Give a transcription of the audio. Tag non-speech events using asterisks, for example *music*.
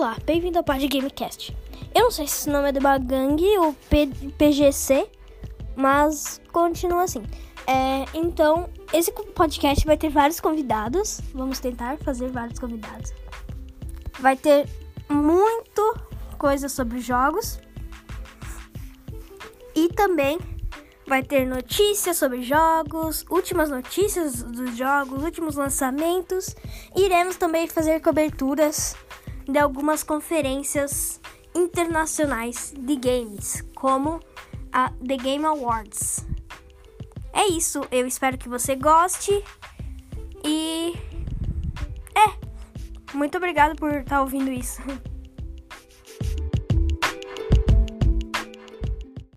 Olá, bem-vindo ao Pod Gamecast. Eu não sei se esse nome é Debagang ou P PGC, mas continua assim. É, então, esse podcast vai ter vários convidados. Vamos tentar fazer vários convidados. Vai ter muito coisa sobre jogos. E também vai ter notícias sobre jogos, últimas notícias dos jogos, últimos lançamentos. Iremos também fazer coberturas de algumas conferências internacionais de games, como a The Game Awards. É isso, eu espero que você goste e é. Muito obrigado por estar tá ouvindo isso. *laughs*